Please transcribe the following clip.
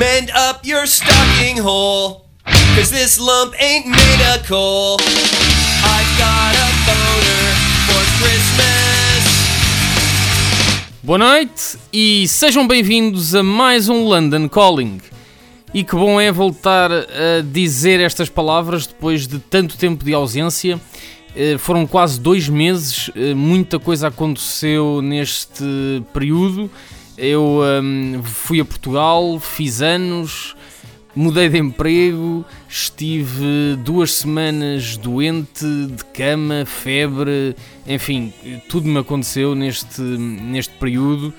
Mend up your stocking hole, cause this lump ain't made of coal. I've got a boner for Christmas. Boa noite e sejam bem-vindos a mais um London Calling. E que bom é voltar a dizer estas palavras depois de tanto tempo de ausência. Eh, Foram quase dois meses, eh, muita coisa aconteceu neste período. Eu hum, fui a Portugal, fiz anos, mudei de emprego, estive duas semanas doente, de cama, febre, enfim, tudo me aconteceu neste, neste período.